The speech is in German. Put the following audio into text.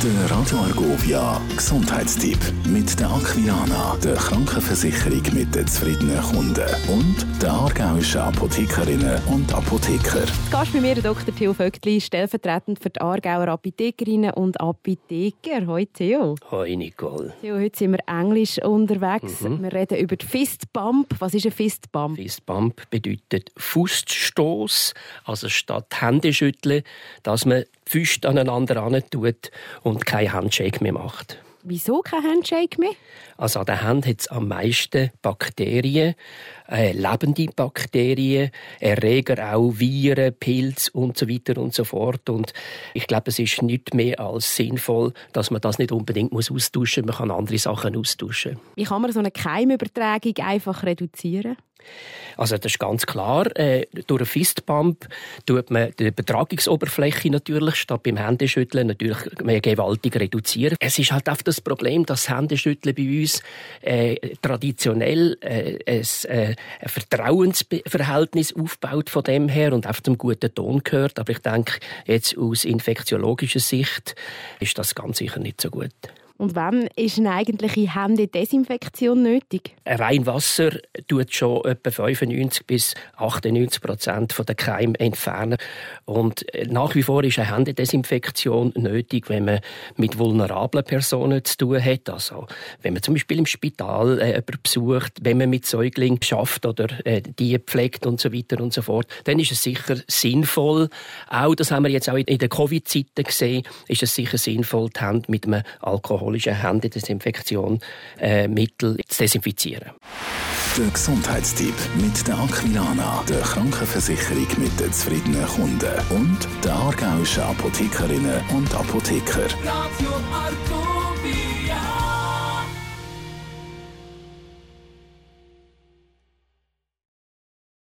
Der Radio Argovia Gesundheitstipp mit der Aquilana, der Krankenversicherung mit den zufriedenen Kunden und der aargauischen Apothekerinnen und Apotheker. Zu Gast bei mir Dr. Theo Vögtli, stellvertretend für die Aargauer Apothekerinnen und Apotheker. Hoi Theo. Hoi Nicole. Theo, heute sind wir englisch unterwegs. Mhm. Wir reden über die Fistbump. Was ist ein Fistbump? Fistbump bedeutet Fußstoß, also statt Händeschütteln, dass man die Füße aneinander tut und kein Handshake mehr macht. Wieso kein Handshake mehr? Also an der Hand hat es am meisten Bakterien, äh, lebende Bakterien, Erreger auch, Viren, Pilze und so weiter und so fort. Und ich glaube, es ist nicht mehr als sinnvoll, dass man das nicht unbedingt muss austauschen muss. Man kann andere Sachen austauschen. Wie kann man so eine Keimübertragung einfach reduzieren? Also das ist ganz klar. Äh, durch einen Fistbump tut man die Betragungsoberfläche natürlich statt beim Händeschütteln natürlich mehr gewaltig reduzieren. Es ist halt oft das Problem, dass das Händeschütteln bei uns äh, traditionell äh, ein, äh, ein Vertrauensverhältnis aufbaut von dem her und auf dem guten Ton gehört. Aber ich denke, jetzt aus infektiologischer Sicht ist das ganz sicher nicht so gut. Und wann ist eine eigentliche Händedesinfektion nötig? Rein Wasser tut schon etwa 95 bis 98 Prozent der Keime entfernen. Und äh, nach wie vor ist eine Händedesinfektion nötig, wenn man mit vulnerablen Personen zu tun hat. Also, wenn man zum Beispiel im Spital äh, jemanden besucht, wenn man mit Säuglingen schafft oder äh, die pflegt und so weiter und so fort, dann ist es sicher sinnvoll. Auch, das haben wir jetzt auch in der Covid-Zeiten gesehen, ist es sicher sinnvoll, die Hände mit einem Alkohol alkoholische Händedesinfektion äh, zu desinfizieren. Der Gesundheitstipp mit der Aquilana, der Krankenversicherung mit den zufriedenen Kunden und der aargauischen Apothekerinnen und Apotheker. Radio